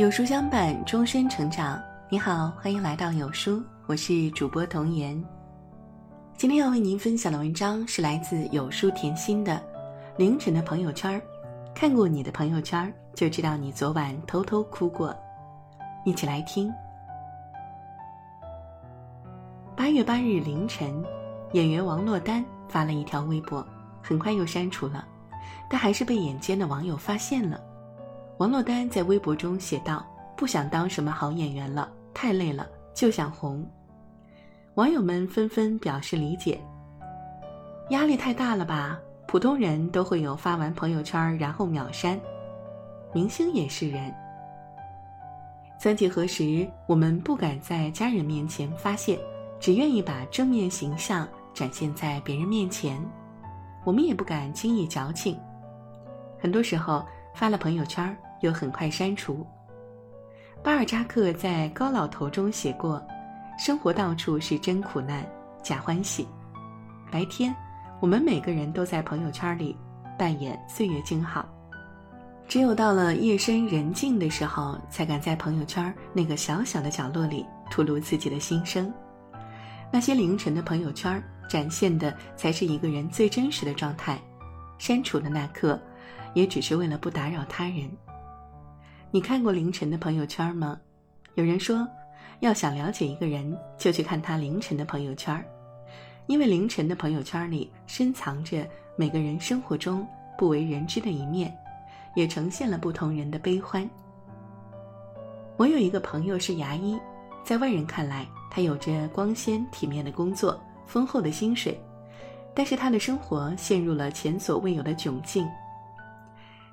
有书相伴，终身成长。你好，欢迎来到有书，我是主播童言。今天要为您分享的文章是来自有书甜心的《凌晨的朋友圈》。看过你的朋友圈，就知道你昨晚偷偷哭过。一起来听。八月八日凌晨，演员王珞丹发了一条微博，很快又删除了，但还是被眼尖的网友发现了。王珞丹在微博中写道：“不想当什么好演员了，太累了，就想红。”网友们纷纷表示理解。压力太大了吧？普通人都会有发完朋友圈然后秒删，明星也是人。曾几何时，我们不敢在家人面前发泄，只愿意把正面形象展现在别人面前。我们也不敢轻易矫情，很多时候发了朋友圈。又很快删除。巴尔扎克在《高老头》中写过：“生活到处是真苦难，假欢喜。白天，我们每个人都在朋友圈里扮演岁月静好；只有到了夜深人静的时候，才敢在朋友圈那个小小的角落里吐露自己的心声。那些凌晨的朋友圈，展现的才是一个人最真实的状态。删除的那刻，也只是为了不打扰他人。”你看过凌晨的朋友圈吗？有人说，要想了解一个人，就去看他凌晨的朋友圈，因为凌晨的朋友圈里深藏着每个人生活中不为人知的一面，也呈现了不同人的悲欢。我有一个朋友是牙医，在外人看来，他有着光鲜体面的工作，丰厚的薪水，但是他的生活陷入了前所未有的窘境。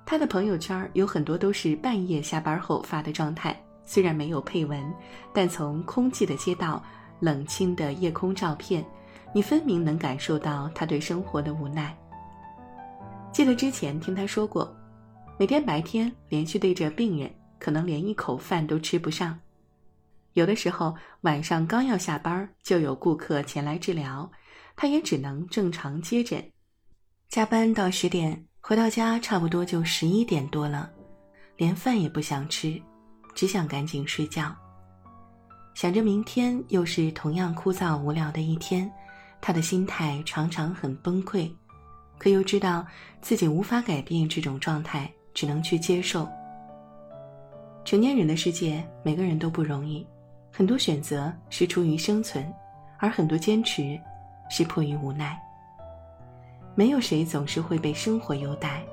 他的朋友圈有很多都是半夜下班后发的状态，虽然没有配文，但从空寂的街道、冷清的夜空照片，你分明能感受到他对生活的无奈。记得之前听他说过，每天白天连续对着病人，可能连一口饭都吃不上；有的时候晚上刚要下班，就有顾客前来治疗，他也只能正常接诊，加班到十点。回到家差不多就十一点多了，连饭也不想吃，只想赶紧睡觉。想着明天又是同样枯燥无聊的一天，他的心态常常很崩溃，可又知道自己无法改变这种状态，只能去接受。成年人的世界，每个人都不容易，很多选择是出于生存，而很多坚持是迫于无奈。没有谁总是会被生活优待，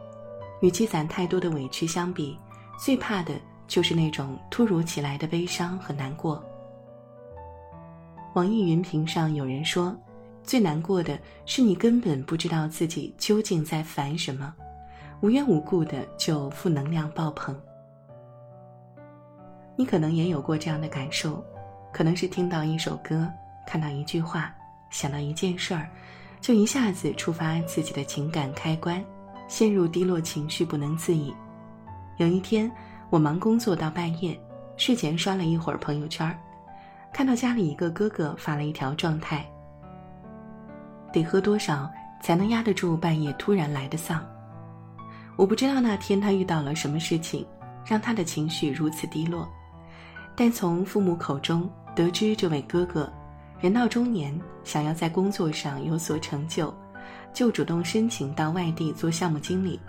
与积攒太多的委屈相比，最怕的就是那种突如其来的悲伤和难过。网易云评上有人说，最难过的是你根本不知道自己究竟在烦什么，无缘无故的就负能量爆棚。你可能也有过这样的感受，可能是听到一首歌，看到一句话，想到一件事儿。就一下子触发自己的情感开关，陷入低落情绪不能自已。有一天，我忙工作到半夜，睡前刷了一会儿朋友圈，看到家里一个哥哥发了一条状态：得喝多少才能压得住半夜突然来的丧？我不知道那天他遇到了什么事情，让他的情绪如此低落，但从父母口中得知这位哥哥。人到中年，想要在工作上有所成就，就主动申请到外地做项目经理。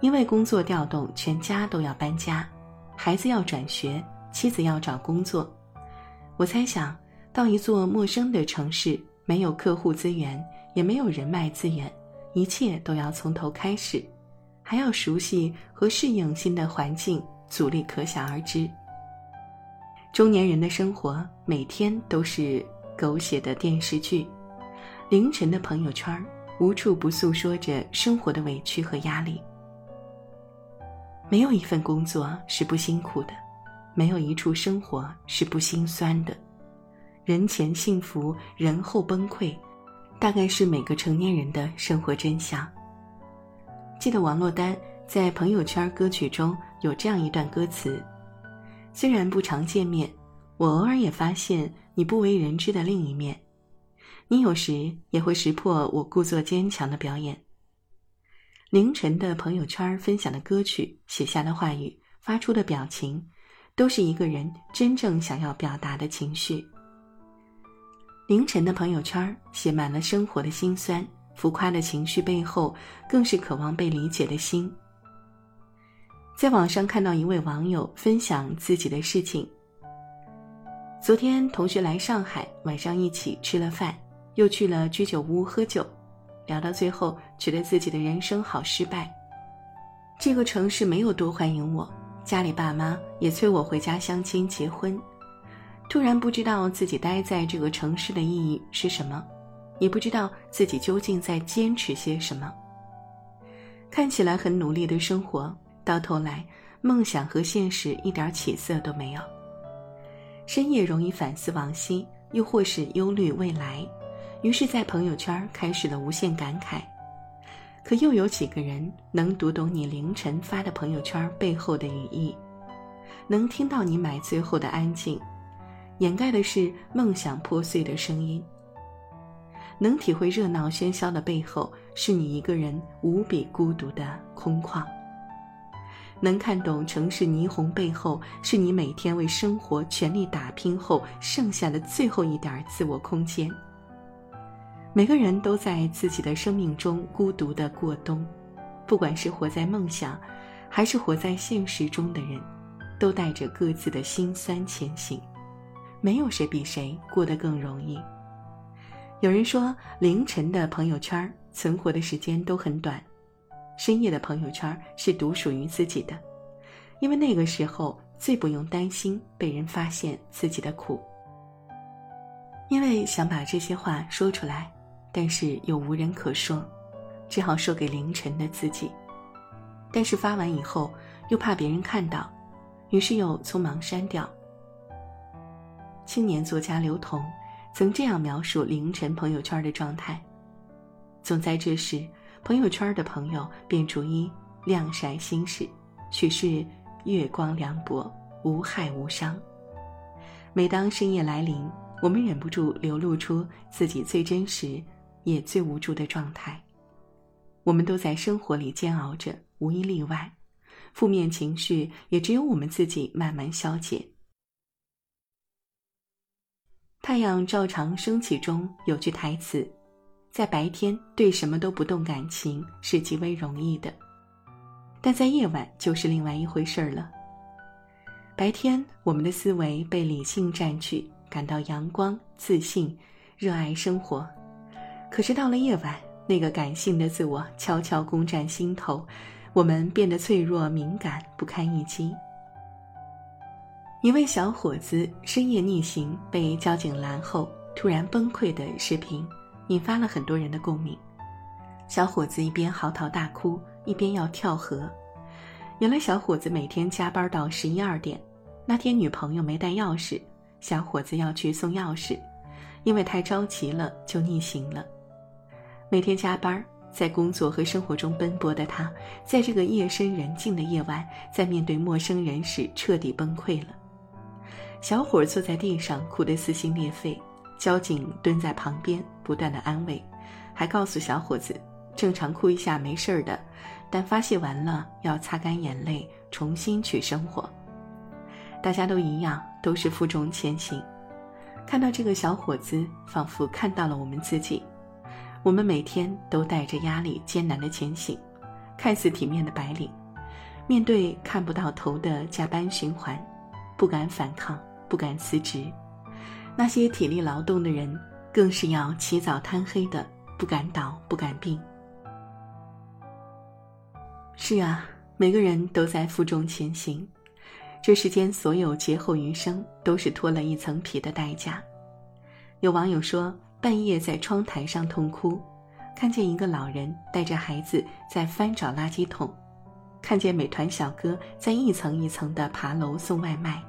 因为工作调动，全家都要搬家，孩子要转学，妻子要找工作。我猜想到一座陌生的城市，没有客户资源，也没有人脉资源，一切都要从头开始，还要熟悉和适应新的环境，阻力可想而知。中年人的生活每天都是。狗血的电视剧，凌晨的朋友圈，无处不诉说着生活的委屈和压力。没有一份工作是不辛苦的，没有一处生活是不心酸的。人前幸福，人后崩溃，大概是每个成年人的生活真相。记得王珞丹在朋友圈歌曲中有这样一段歌词：虽然不常见面。我偶尔也发现你不为人知的另一面，你有时也会识破我故作坚强的表演。凌晨的朋友圈分享的歌曲，写下的话语，发出的表情，都是一个人真正想要表达的情绪。凌晨的朋友圈写满了生活的辛酸，浮夸的情绪背后，更是渴望被理解的心。在网上看到一位网友分享自己的事情：昨天同学来上海，晚上一起吃了饭，又去了居酒屋喝酒，聊到最后，觉得自己的人生好失败。这个城市没有多欢迎我，家里爸妈也催我回家相亲结婚。突然不知道自己待在这个城市的意义是什么，也不知道自己究竟在坚持些什么。看起来很努力的生活，到头来梦想和现实一点起色都没有。深夜容易反思往昔，又或是忧虑未来，于是，在朋友圈开始了无限感慨。可又有几个人能读懂你凌晨发的朋友圈背后的语义，能听到你买醉后的安静？掩盖的是梦想破碎的声音。能体会热闹喧嚣的背后，是你一个人无比孤独的空旷。能看懂城市霓虹背后，是你每天为生活全力打拼后剩下的最后一点自我空间。每个人都在自己的生命中孤独的过冬，不管是活在梦想，还是活在现实中的人，都带着各自的辛酸前行。没有谁比谁过得更容易。有人说，凌晨的朋友圈存活的时间都很短，深夜的朋友圈是独属于自己的，因为那个时候最不用担心被人发现自己的苦。因为想把这些话说出来，但是又无人可说，只好说给凌晨的自己。但是发完以后又怕别人看到，于是又匆忙删掉。青年作家刘同曾这样描述凌晨朋友圈的状态：总在这时，朋友圈的朋友便逐一晾晒心事，许是月光凉薄，无害无伤。每当深夜来临，我们忍不住流露出自己最真实也最无助的状态。我们都在生活里煎熬着，无一例外，负面情绪也只有我们自己慢慢消解。太阳照常升起中有句台词，在白天对什么都不动感情是极为容易的，但在夜晚就是另外一回事儿了。白天我们的思维被理性占据，感到阳光、自信、热爱生活，可是到了夜晚，那个感性的自我悄悄攻占心头，我们变得脆弱、敏感、不堪一击。一位小伙子深夜逆行被交警拦后，突然崩溃的视频，引发了很多人的共鸣。小伙子一边嚎啕大哭，一边要跳河。原来小伙子每天加班到十一二点，那天女朋友没带钥匙，小伙子要去送钥匙，因为太着急了就逆行了。每天加班，在工作和生活中奔波的他，在这个夜深人静的夜晚，在面对陌生人时彻底崩溃了。小伙坐在地上哭得撕心裂肺，交警蹲在旁边不断的安慰，还告诉小伙子，正常哭一下没事儿的，但发泄完了要擦干眼泪，重新去生活。大家都一样，都是负重前行。看到这个小伙子，仿佛看到了我们自己。我们每天都带着压力艰难的前行，看似体面的白领，面对看不到头的加班循环，不敢反抗。不敢辞职，那些体力劳动的人更是要起早贪黑的，不敢倒，不敢病。是啊，每个人都在负重前行，这世间所有劫后余生都是脱了一层皮的代价。有网友说，半夜在窗台上痛哭，看见一个老人带着孩子在翻找垃圾桶，看见美团小哥在一层一层的爬楼送外卖。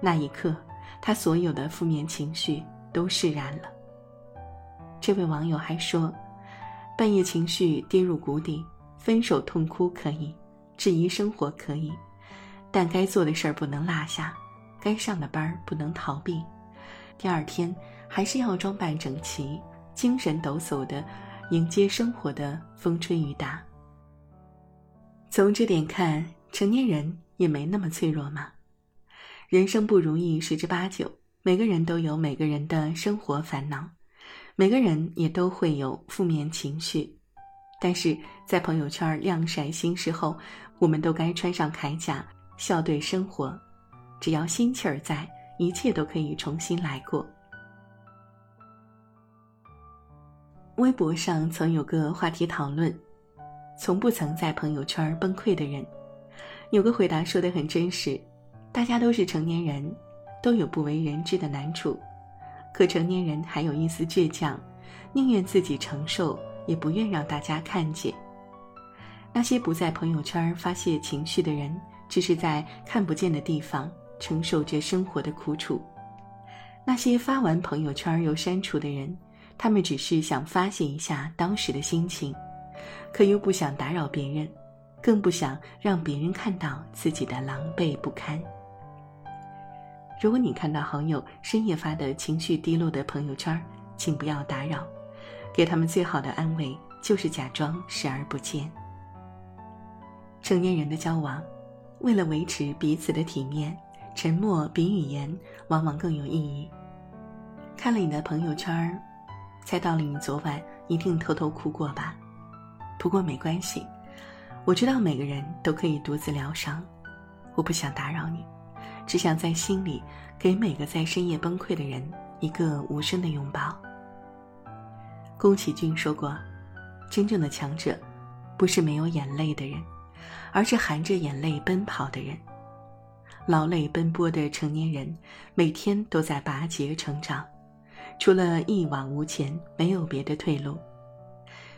那一刻，他所有的负面情绪都释然了。这位网友还说：“半夜情绪跌入谷底，分手痛哭可以，质疑生活可以，但该做的事儿不能落下，该上的班不能逃避。第二天还是要装扮整齐，精神抖擞的迎接生活的风吹雨打。”从这点看，成年人也没那么脆弱嘛。人生不如意十之八九，每个人都有每个人的生活烦恼，每个人也都会有负面情绪。但是在朋友圈晾晒心事后，我们都该穿上铠甲，笑对生活。只要心气儿在，一切都可以重新来过。微博上曾有个话题讨论：从不曾在朋友圈崩溃的人，有个回答说的很真实。大家都是成年人，都有不为人知的难处，可成年人还有一丝倔强，宁愿自己承受，也不愿让大家看见。那些不在朋友圈发泄情绪的人，只是在看不见的地方承受着生活的苦楚；那些发完朋友圈又删除的人，他们只是想发泄一下当时的心情，可又不想打扰别人，更不想让别人看到自己的狼狈不堪。如果你看到好友深夜发的情绪低落的朋友圈，请不要打扰，给他们最好的安慰就是假装视而不见。成年人的交往，为了维持彼此的体面，沉默比语言往往更有意义。看了你的朋友圈，猜到了你昨晚一定偷偷哭过吧？不过没关系，我知道每个人都可以独自疗伤，我不想打扰你。只想在心里给每个在深夜崩溃的人一个无声的拥抱。宫崎骏说过：“真正的强者，不是没有眼泪的人，而是含着眼泪奔跑的人。劳累奔波的成年人，每天都在拔节成长，除了一往无前，没有别的退路。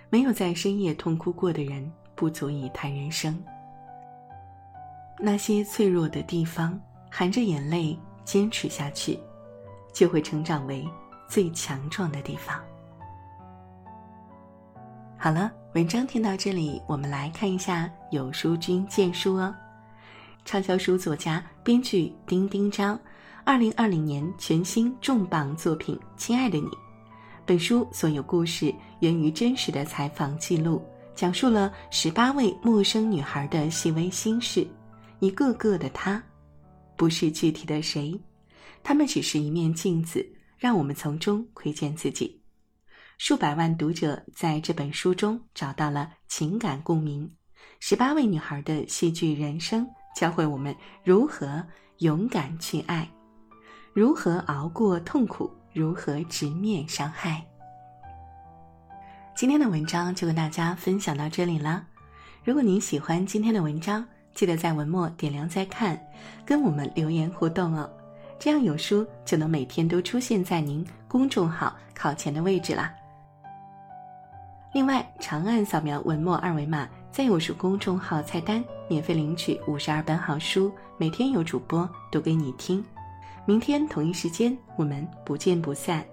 没有在深夜痛哭过的人，不足以谈人生。那些脆弱的地方。”含着眼泪坚持下去，就会成长为最强壮的地方。好了，文章听到这里，我们来看一下有书君荐书哦。畅销书作家、编剧丁丁章，二零二零年全新重磅作品《亲爱的你》。本书所有故事源于真实的采访记录，讲述了十八位陌生女孩的细微心事，一个个的她。不是具体的谁，他们只是一面镜子，让我们从中窥见自己。数百万读者在这本书中找到了情感共鸣。十八位女孩的戏剧人生，教会我们如何勇敢去爱，如何熬过痛苦，如何直面伤害。今天的文章就跟大家分享到这里了。如果您喜欢今天的文章，记得在文末点亮再看，跟我们留言互动哦，这样有书就能每天都出现在您公众号靠前的位置啦。另外，长按扫描文末二维码，在有书公众号菜单免费领取五十二本好书，每天有主播读给你听。明天同一时间，我们不见不散。